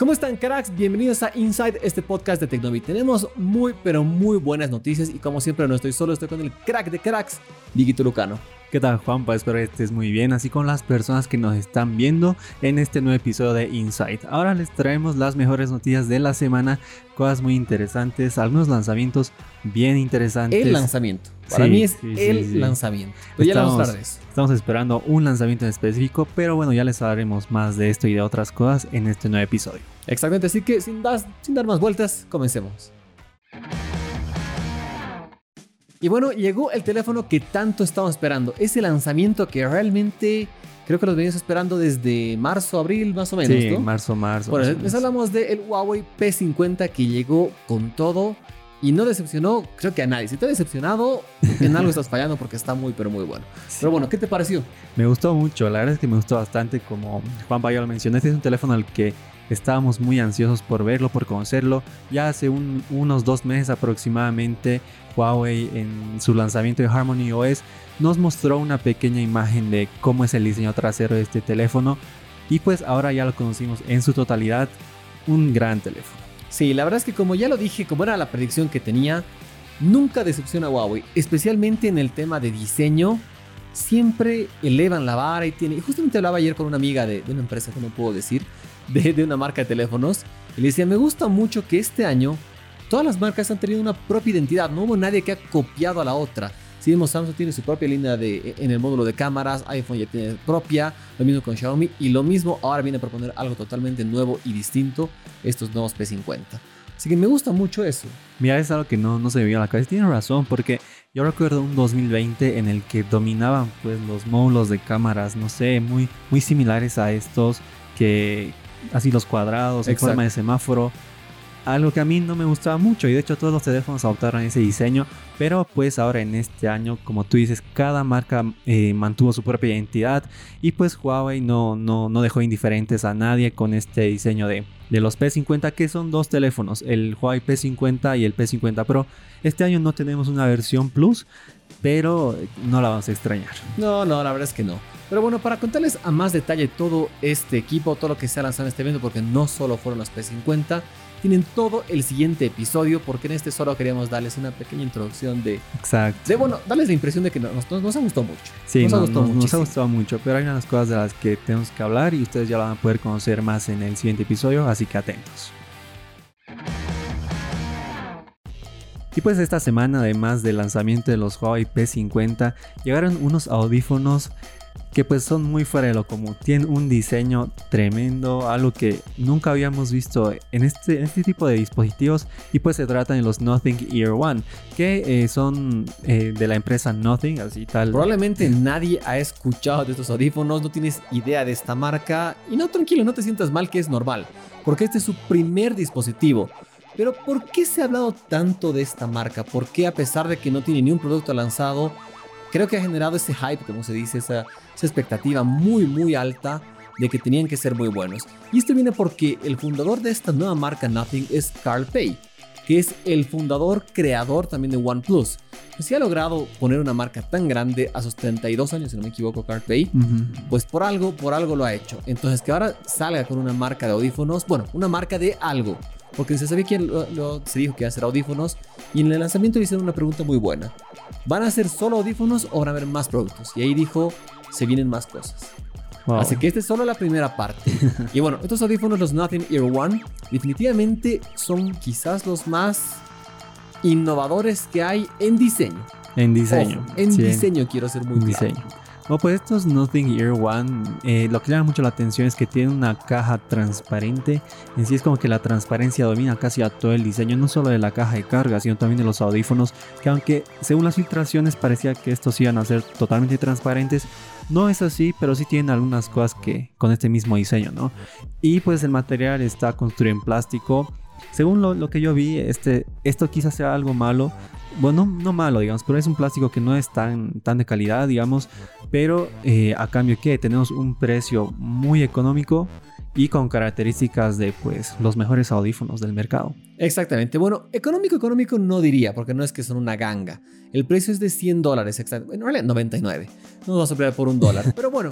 ¿Cómo están cracks? Bienvenidos a Inside, este podcast de Tecnovit. Tenemos muy, pero muy buenas noticias y como siempre no estoy solo, estoy con el crack de cracks, Diguito Lucano. ¿Qué tal Juanpa? Espero que estés muy bien, así con las personas que nos están viendo en este nuevo episodio de Insight. Ahora les traemos las mejores noticias de la semana, cosas muy interesantes, algunos lanzamientos bien interesantes. El lanzamiento. Para mí es el lanzamiento. Pero ya estamos, vamos a esperando un lanzamiento en específico, pero bueno, ya les hablaremos más de esto y de otras cosas en este nuevo episodio. Exactamente, así que sin, sin dar más vueltas, comencemos. Y bueno, llegó el teléfono que tanto estamos esperando. Ese lanzamiento que realmente creo que los venimos esperando desde marzo, abril, más o menos. Sí, marzo, marzo. Bueno, les hablamos del Huawei P50 que llegó con todo y no decepcionó, creo que a nadie. Si te ha decepcionado, en algo estás fallando porque está muy, pero muy bueno. Pero bueno, ¿qué te pareció? Me gustó mucho, la verdad es que me gustó bastante. Como Juan Bayo lo mencionó, este es un teléfono al que estábamos muy ansiosos por verlo, por conocerlo. Ya hace unos dos meses aproximadamente, Huawei en su lanzamiento de Harmony OS nos mostró una pequeña imagen de cómo es el diseño trasero de este teléfono. Y pues ahora ya lo conocimos en su totalidad. Un gran teléfono. Sí, la verdad es que como ya lo dije, como era la predicción que tenía, nunca decepciona a Huawei, especialmente en el tema de diseño. Siempre elevan la vara y tiene. Justamente hablaba ayer con una amiga de, una empresa que no puedo decir, de, de, una marca de teléfonos, y le decía: Me gusta mucho que este año todas las marcas han tenido una propia identidad, no hubo nadie que ha copiado a la otra. Si vemos, Samsung tiene su propia línea de, en el módulo de cámaras, iPhone ya tiene propia, lo mismo con Xiaomi y lo mismo ahora viene a proponer algo totalmente nuevo y distinto, estos nuevos P50. Así que me gusta mucho eso. Mira, es algo que no, no se me vio a la cabeza. Tiene razón, porque yo recuerdo un 2020 en el que dominaban pues los módulos de cámaras, no sé, muy, muy similares a estos, que así los cuadrados, en forma de semáforo algo que a mí no me gustaba mucho y de hecho todos los teléfonos adoptaron ese diseño, pero pues ahora en este año, como tú dices, cada marca eh, mantuvo su propia identidad y pues Huawei no, no, no dejó indiferentes a nadie con este diseño de, de los P50 que son dos teléfonos, el Huawei P50 y el P50 Pro. Este año no tenemos una versión Plus, pero no la vamos a extrañar. No, no, la verdad es que no. Pero bueno, para contarles a más detalle todo este equipo, todo lo que se ha lanzado en este evento, porque no solo fueron los P50, tienen todo el siguiente episodio, porque en este solo queríamos darles una pequeña introducción de. Exacto. De bueno, darles la impresión de que nos, nos, ha gustado mucho. Sí, nos, ha gustado mucho. Nos ha gustado mucho, pero hay unas cosas de las que tenemos que hablar y ustedes ya lo van a poder conocer más en el siguiente episodio, así que atentos. Y pues esta semana, además del lanzamiento de los Huawei P50, llegaron unos audífonos que pues son muy fuera de lo común. Tienen un diseño tremendo, algo que nunca habíamos visto en este, este tipo de dispositivos. Y pues se tratan de los Nothing Ear One, que eh, son eh, de la empresa Nothing, así tal. Probablemente nadie ha escuchado de estos audífonos, no tienes idea de esta marca. Y no, tranquilo, no te sientas mal, que es normal, porque este es su primer dispositivo. Pero ¿por qué se ha hablado tanto de esta marca? ¿Por qué a pesar de que no tiene ni un producto lanzado, creo que ha generado ese hype, como se dice, esa, expectativa muy, muy alta de que tenían que ser muy buenos. Y esto viene porque el fundador de esta nueva marca Nothing es Carl Pei, que es el fundador, creador también de OnePlus. Pues si ha logrado poner una marca tan grande a sus 32 años, si no me equivoco, Carl Pei, pues por algo, por algo lo ha hecho. Entonces que ahora salga con una marca de audífonos, bueno, una marca de algo porque se sabía que lo, se dijo que iba a ser audífonos y en el lanzamiento le hicieron una pregunta muy buena. ¿Van a ser solo audífonos o van a haber más productos? Y ahí dijo, se vienen más cosas. Así que esta es solo la primera parte. y bueno, estos audífonos, los Nothing Ear One, definitivamente son quizás los más innovadores que hay en diseño. En diseño. en diseño quiero ser muy en diseño. Bueno, pues estos Nothing Ear One, eh, lo que llama mucho la atención es que tiene una caja transparente. En sí es como que la transparencia domina casi a todo el diseño, no solo de la caja de carga, sino también de los audífonos, que aunque según las filtraciones parecía que estos iban a ser totalmente transparentes, no es así, pero sí tienen algunas cosas que con este mismo diseño, ¿no? Y pues el material está construido en plástico. Según lo, lo que yo vi, este, esto quizás sea algo malo, bueno, no, malo, digamos, pero es un plástico que no es tan, tan de calidad, digamos, pero eh, a cambio que tenemos un precio muy económico y con características de pues los mejores audífonos del mercado. Exactamente. Bueno, económico, económico no diría, porque no es que son una ganga. El precio es de 100 dólares, exactamente. En realidad 99. No vamos a pelear por un dólar. Pero bueno,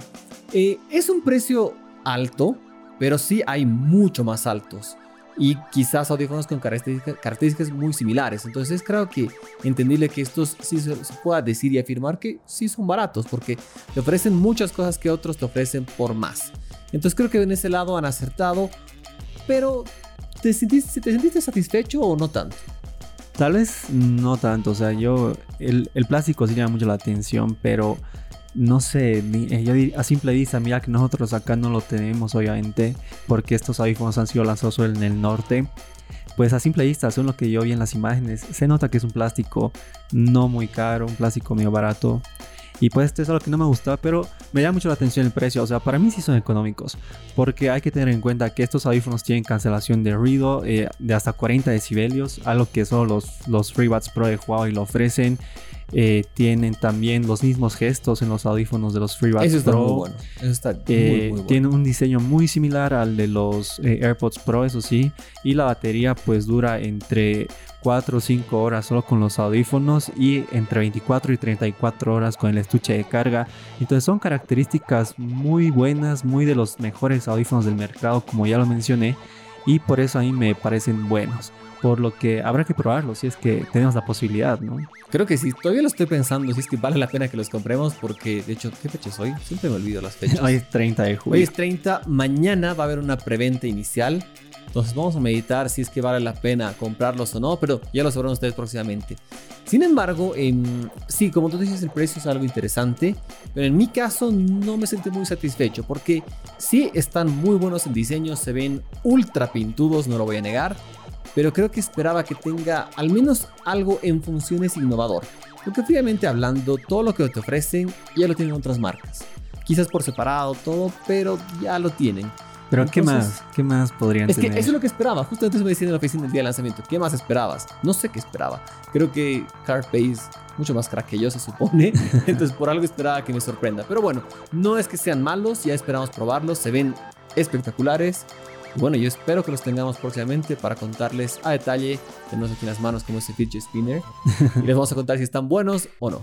eh, es un precio alto pero sí hay mucho más altos y quizás audífonos con características, muy similares. Entonces creo que entendible que estos sí se, pueda decir y afirmar que sí son baratos porque te ofrecen muchas cosas que otros te ofrecen por más. Entonces creo que en ese lado han acertado, pero ¿te sentiste, te sentiste satisfecho o no tanto? Tal vez no tanto, o sea, yo, el plástico sí llama mucho la atención, pero no sé, eh, yo a simple vista, mira que nosotros acá no lo tenemos obviamente, porque estos audífonos han sido lanzados en el norte. Pues a simple vista, según lo que yo vi en las imágenes, se nota que es un plástico no muy caro, un plástico medio barato. Y pues esto es algo que no me gustaba, pero me llama mucho la atención el precio. O sea, para mí sí son económicos. Porque hay que tener en cuenta que estos audífonos tienen cancelación de ruido eh, de hasta 40 decibelios. Algo que solo los, los FreeBuds Pro de Huawei lo ofrecen. Eh, tienen también los mismos gestos en los audífonos de los FreeBuds Eso está Muy bueno. Eso está eh, Tiene un diseño muy similar al de los eh, AirPods Pro, eso sí. Y la batería pues dura entre 4 o 5 horas solo con los audífonos y entre 24 y 34 horas con el estuche de carga. Entonces son características muy buenas, muy de los mejores audífonos del mercado como ya lo mencioné. Y por eso a mí me parecen buenos por lo que habrá que probarlo si es que tenemos la posibilidad, ¿no? Creo que sí, todavía lo estoy pensando, si es que vale la pena que los compremos, porque de hecho, ¿qué fecha es hoy? Siempre me olvido las fechas. hoy es 30 de julio. Hoy es 30, mañana va a haber una preventa inicial. Entonces vamos a meditar si es que vale la pena comprarlos o no, pero ya lo sabrán ustedes próximamente. Sin embargo, em, sí, como tú dices, el precio es algo interesante, pero en mi caso no me sentí muy satisfecho porque sí están muy buenos en diseño, se ven ultra pintudos, no lo voy a negar, pero creo que esperaba que tenga al menos algo en funciones innovador. Porque fríamente hablando, todo lo que te ofrecen ya lo tienen otras marcas. Quizás por separado, todo, pero ya lo tienen. Pero ¿qué más? ¿Qué más podrían es tener? Que eso es lo que esperaba. Justo antes me decían en la oficina el día del lanzamiento. ¿Qué más esperabas? No sé qué esperaba. Creo que Carpace mucho más crack que yo se supone. Entonces por algo esperaba que me sorprenda. Pero bueno, no es que sean malos. Ya esperamos probarlos. Se ven espectaculares bueno, yo espero que los tengamos próximamente para contarles a detalle. Tenemos aquí en las manos como ese fidget spinner. y les vamos a contar si están buenos o no.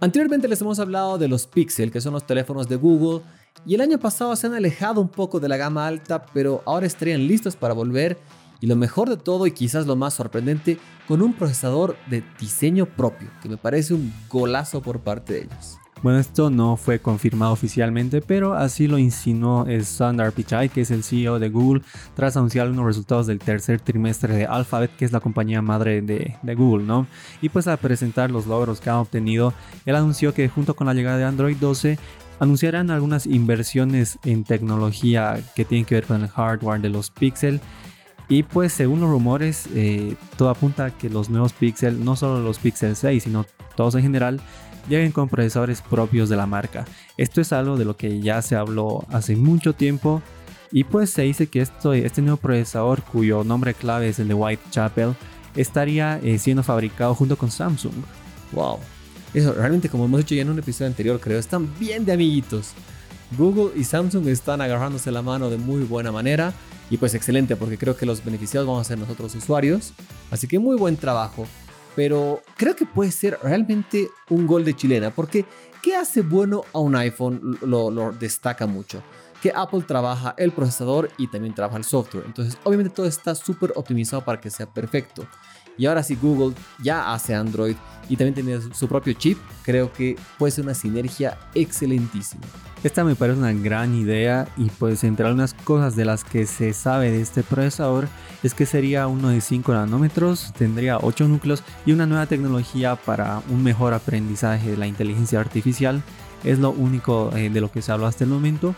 Anteriormente les hemos hablado de los Pixel, que son los teléfonos de Google, y el año pasado se han alejado un poco de la gama alta, pero ahora estarían listos para volver, y lo mejor de todo y quizás lo más sorprendente, con un procesador de diseño propio, que me parece un golazo por parte de ellos. Bueno, esto no fue confirmado oficialmente, pero así lo insinuó Sundar Pichai, que es el CEO de Google, tras anunciar unos resultados del tercer trimestre de Alphabet, que es la compañía madre de, Google, ¿no? Y pues al presentar los logros que han obtenido, él anunció que junto con la llegada de Android 12, anunciarán algunas inversiones en tecnología que tienen que ver con el hardware de los Pixel. Y pues según los rumores, eh, todo apunta a que los nuevos Pixel, no solo los Pixel 6, sino todos en general, lleguen con procesadores propios de la marca. Esto es algo de lo que ya se habló hace mucho tiempo y pues se dice que esto, este nuevo procesador cuyo nombre clave es el de Whitechapel estaría eh, siendo fabricado junto con Samsung. Wow. Eso realmente como hemos dicho ya en un episodio anterior creo, están bien de amiguitos. Google y Samsung están agarrándose la mano de muy buena manera y pues excelente porque creo que los beneficiados vamos a ser nosotros usuarios. Así que muy buen trabajo pero creo que puede ser realmente un gol de chilena, porque ¿qué hace bueno a un iPhone? Lo, destaca mucho. Que Apple trabaja el procesador y también trabaja el software. Entonces, obviamente todo está súper optimizado para que sea perfecto. Y ahora si Google ya hace Android y también tiene su propio chip, creo que puede ser una sinergia excelentísima. Esta me parece una gran idea y pues entre algunas cosas de las que se sabe de este procesador es que sería uno de 5 nanómetros, tendría 8 núcleos y una nueva tecnología para un mejor aprendizaje de la inteligencia artificial. Es lo único eh, de lo que se habló hasta el momento.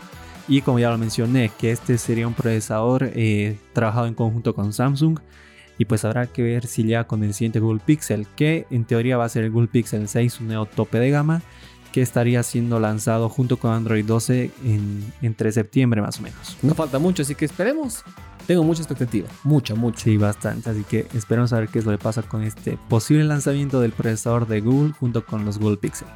Y como ya lo mencioné, que este sería un procesador eh, trabajado en conjunto con Samsung y pues habrá que ver si llega con el siguiente Google Pixel, que en teoría va a ser el Google Pixel 6, un nuevo tope de gama, que estaría siendo lanzado junto con Android 12 en, entre septiembre más o menos. No falta mucho, así que esperemos. Tengo mucha expectativa, mucha, mucha. Sí, bastante, así que esperemos a ver qué es lo que pasa con este posible lanzamiento del procesador de Google junto con los Google Pixel.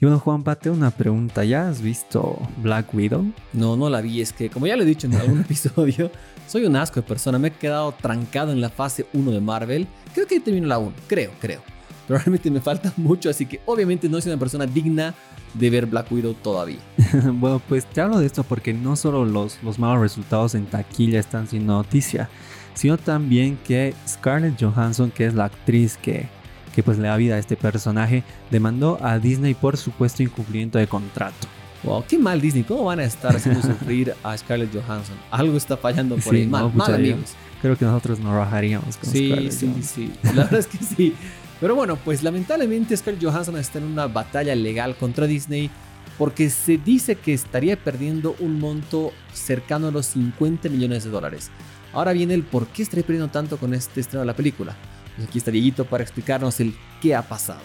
Y bueno, Juan, Pate, una pregunta. ¿Ya has visto Black Widow? No, no la vi. Es que, como ya lo he dicho en algún episodio, soy un asco de persona. Me he quedado trancado en la fase 1 de Marvel. Creo que termino la 1. Creo, creo. pero realmente me falta mucho, así que obviamente no soy una persona digna de ver Black Widow todavía. bueno, pues te hablo de esto porque no solo los, los malos resultados en taquilla están siendo noticia, sino también que Scarlett Johansson, que es la actriz que, que pues le da vida a este personaje, demandó a Disney por supuesto incumplimiento de contrato. Wow, qué mal Disney. ¿Cómo van a estar haciendo sufrir a Scarlett Johansson? Algo está fallando por ahí. Mal, mal amigos. Creo que nosotros nos rajaríamos con sí, Scarlett Sí, sí, sí. La verdad es que sí. Pero bueno, pues lamentablemente Scarlett Johansson está en una batalla legal contra Disney porque se dice que estaría perdiendo un monto cercano a los 50 millones de dólares. Ahora viene el por qué estaría perdiendo tanto con este estreno de la película. Pues aquí está Dieguito para explicarnos el qué ha pasado.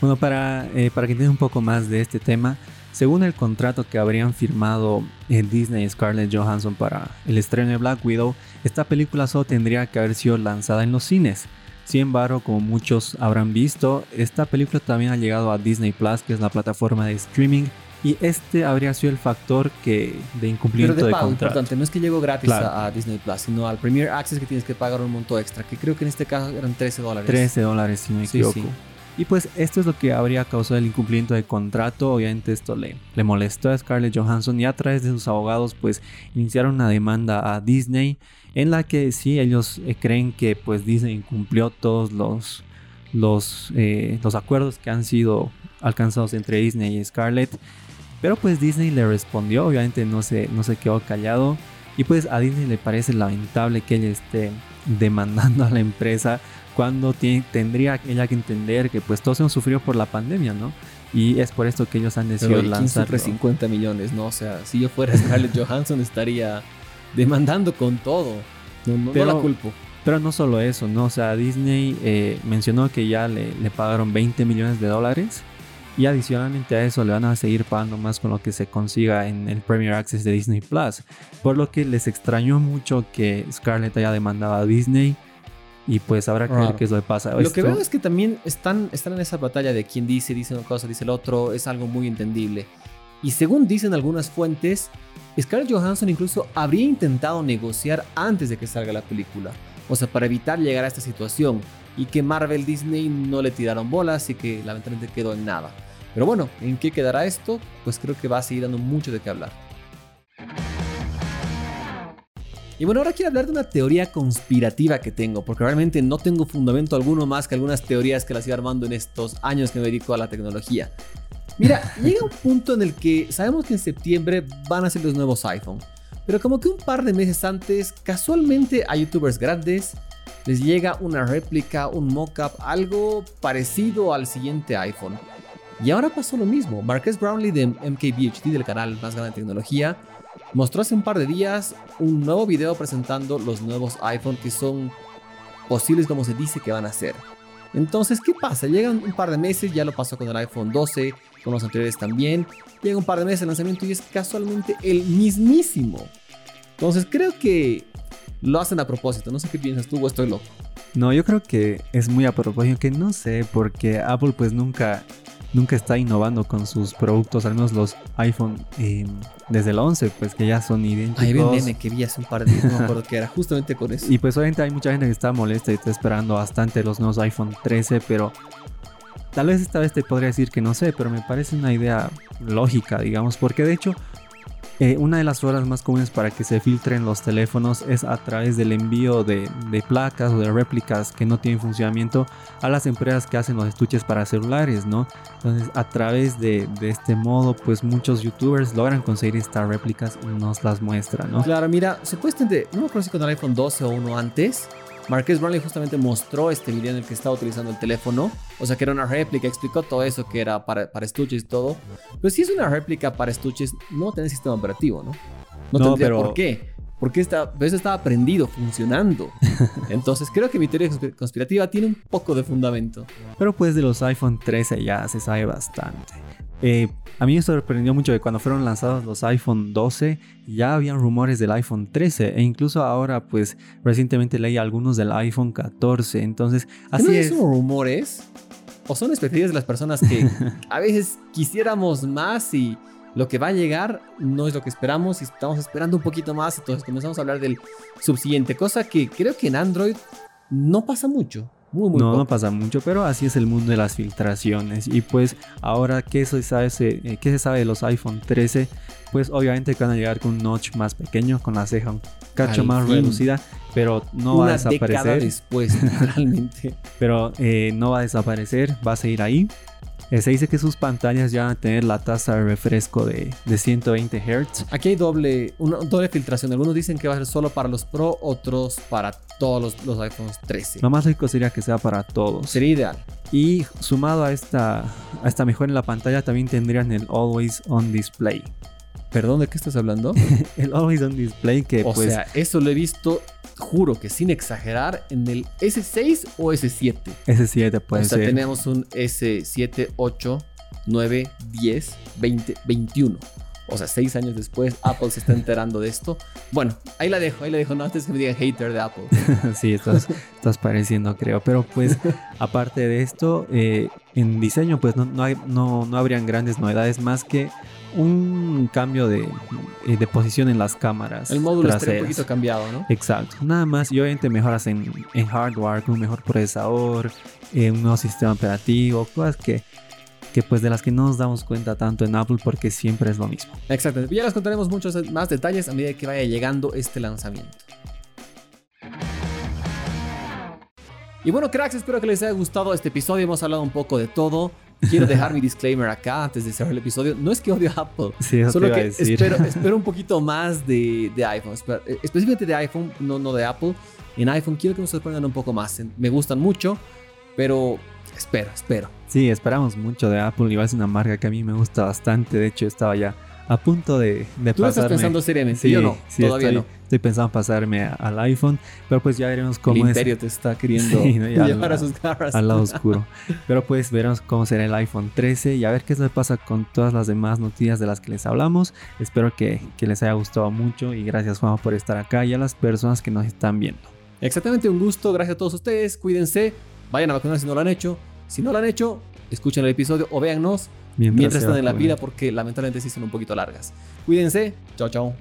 Bueno, para, eh, para que entiendan un poco más de este tema, según el contrato que habrían firmado en Disney y Scarlett Johansson para el estreno de Black Widow, esta película solo tendría que haber sido lanzada en los cines. Sin embargo, como muchos habrán visto, esta película también ha llegado a Disney Plus, que es la plataforma de streaming, y este habría sido el factor que de incumplimiento Pero de, pago, contrato. importante, no es que llegó gratis a, Disney Plus, sino al Premier Access que tienes que pagar un monto extra, que creo que en este caso eran 13 dólares. 13 dólares, si no me equivoco. Y pues esto es lo que habría causado el incumplimiento de contrato. Obviamente esto le, le molestó a Scarlett Johansson y a través de sus abogados pues iniciaron una demanda a Disney en la que sí ellos eh, creen que pues Disney incumplió todos los, los, eh, los acuerdos que han sido alcanzados entre Disney y Scarlett. Pero pues Disney le respondió, obviamente no se, no se quedó callado. Y pues a Disney le parece lamentable que ella esté demandando a la empresa cuando tiene, tendría ella que entender que pues todos hemos sufrido por la pandemia, ¿no? Y es por esto que ellos han decidido lanzar. 50 millones, ¿no? O sea, si yo fuera Scarlett Johansson estaría demandando con todo. No, pero, la culpo. Pero no solo eso, ¿no? O sea, Disney eh, mencionó que ya le, le pagaron 20 millones de dólares. Y adicionalmente a eso le van a seguir pagando más con lo que se consiga en el Premier Access de Disney Plus. Por lo que les extrañó mucho que Scarlett haya demandado a Disney y pues habrá que ver qué es lo que pasa. Lo que veo es que también están, están en esa batalla de quién dice, dice una cosa, dice el otro, es algo muy entendible. Y según dicen algunas fuentes, Scarlett Johansson incluso habría intentado negociar antes de que salga la película. O sea, para evitar llegar a esta situación. Y que Marvel Disney no le tiraron bolas y que lamentablemente quedó en nada. Pero bueno, ¿en qué quedará esto? Pues creo que va a seguir dando mucho de qué hablar. Y bueno, ahora quiero hablar de una teoría conspirativa que tengo, porque realmente no tengo fundamento alguno más que algunas teorías que las iba armando en estos años que me dedico a la tecnología. Mira, llega un punto en el que sabemos que en septiembre van a ser los nuevos iPhone, pero como que un par de meses antes, casualmente a youtubers grandes les llega una réplica, un mockup, algo parecido al siguiente iPhone. Y ahora pasó lo mismo. Marques Brownlee de MKBHD, del canal más grande de tecnología, mostró hace un par de días un nuevo video presentando los nuevos iPhone que son posibles como se dice que van a ser. Entonces, ¿qué pasa? Llegan un par de meses, ya lo pasó con el iPhone 12, con los anteriores también. Llega un par de meses el lanzamiento y es casualmente el mismísimo. Entonces, creo que lo hacen a propósito. No sé qué piensas tú o estoy loco. No, yo creo que es muy a propósito, que no sé, porque Apple pues nunca nunca está innovando con sus productos, al menos los iPhone eh, desde el 11, pues que ya son idénticos. Ahí meme que vi hace un par de días, no me acuerdo que era justamente con eso. Y pues obviamente hay mucha gente que está molesta y está esperando bastante los nuevos iPhone 13, pero tal vez esta vez te podría decir que no sé, pero me parece una idea lógica, digamos, porque de hecho eh, una de las formas más comunes para que se filtren los teléfonos es a través del envío de, placas o de réplicas que no tienen funcionamiento a las empresas que hacen los estuches para celulares, ¿no? Entonces, a través de, este modo, pues muchos youtubers logran conseguir estas réplicas y nos las muestran, ¿no? Claro, mira, supuestamente, no me acuerdo si con el iPhone 12 o uno antes, Marques Brownlee justamente mostró este video en el que estaba utilizando el teléfono. O sea, que era una réplica, explicó todo eso, que era para, para estuches y todo. Pero si es una réplica para estuches, no tiene sistema operativo, ¿no? No, no tendría por qué. Porque esta, eso estaba prendido, funcionando. Entonces creo que mi teoría conspirativa tiene un poco de fundamento. Pero pues de los iPhone 13 ya se sabe bastante. Eh, a mí me sorprendió mucho que cuando fueron lanzados los iPhone 12 ya habían rumores del iPhone 13 e incluso ahora pues recientemente leí algunos del iPhone 14. Entonces, así ¿No es. ¿Son rumores? ¿O son expectativas de las personas que a veces quisiéramos más y lo que va a llegar no es lo que esperamos y estamos esperando un poquito más? Entonces comenzamos a hablar del subsiguiente, cosa que creo que en Android no pasa mucho. Muy, muy no, no pasa mucho, pero así es el mundo de las filtraciones. Y pues ahora, ¿qué se sabe, se- eh, qué se sabe de los iPhone 13? Pues obviamente que van a llegar con un notch más pequeño, con la ceja un cacho Al más fin. reducida, pero no va a desaparecer. después, literalmente. Pero eh, no va a desaparecer, va a seguir ahí. Eh, se dice que sus pantallas ya van a tener la tasa de refresco de, de 120 Hz. Aquí hay doble, una doble filtración. Algunos dicen que va a ser solo para los Pro, otros para todos los, los iPhones 13. Lo más rico sería que sea para todos. Sería ideal. Y sumado a esta, a esta mejora en la pantalla, también tendrían el Always On Display. ¿Perdón de qué estás hablando? El Always On Display que o pues sea, eso lo he visto, juro que sin exagerar, en el S6 o S7. ese 7 puede o sea, ser. tenemos un S7, 8, 9, 10, 20, 21. O sea, seis años después, Apple se está enterando de esto. Bueno, ahí la dejo, ahí la dejo. No antes que me digan hater de Apple. sí, estás, estás pareciendo, creo. Pero pues, aparte de esto, eh, en diseño, pues no, no, hay, no, no habrían grandes novedades más que un cambio de, eh, de posición en las cámaras. El módulo está un poquito cambiado, ¿no? Exacto, nada más y obviamente mejoras en, en hardware, un mejor procesador, eh, un nuevo sistema operativo, cosas que, que pues de las que no nos damos cuenta tanto en Apple porque siempre es lo mismo. Exactamente. Ya les contaremos muchos más detalles a medida que vaya llegando este lanzamiento. Y bueno, cracks, espero que les haya gustado este episodio. Hemos hablado un poco de todo. Quiero dejar mi disclaimer acá antes de cerrar el episodio. No es que odio a Apple, Sí, eso solo te iba a que decir. espero, espero un poquito más de, de iPhone. Espe- eh, Específicamente de iPhone, no, no de Apple. En iPhone quiero que nos sorprendan un poco más. Me gustan mucho, pero espero, espero. Sí, esperamos mucho de Apple y va a ser una marca que a mí me gusta bastante. De hecho, estaba ya a punto de, de Tú lo estás pasarme. pensando seriamente, Sí, yo no, sí, todavía estoy, no. estoy pensando en pasarme al iPhone, pero pues ya veremos El cómo es imperio te está queriendo Sí, no, ya llevar a sus garras. al lado oscuro. Pero pues veremos cómo será el iPhone 13 y a ver qué se pasa con todas las demás noticias de las que les hablamos. Espero que, que les haya gustado mucho y gracias Juan por estar acá y a las personas que nos están viendo. Exactamente, un gusto. Gracias a todos ustedes. Cuídense. Vayan a vacunar si no lo han hecho. Si no lo han hecho, escuchen el episodio o véannos mientras están en la pila porque lamentablemente sí son un poquito largas. Cuídense. Chao, chao.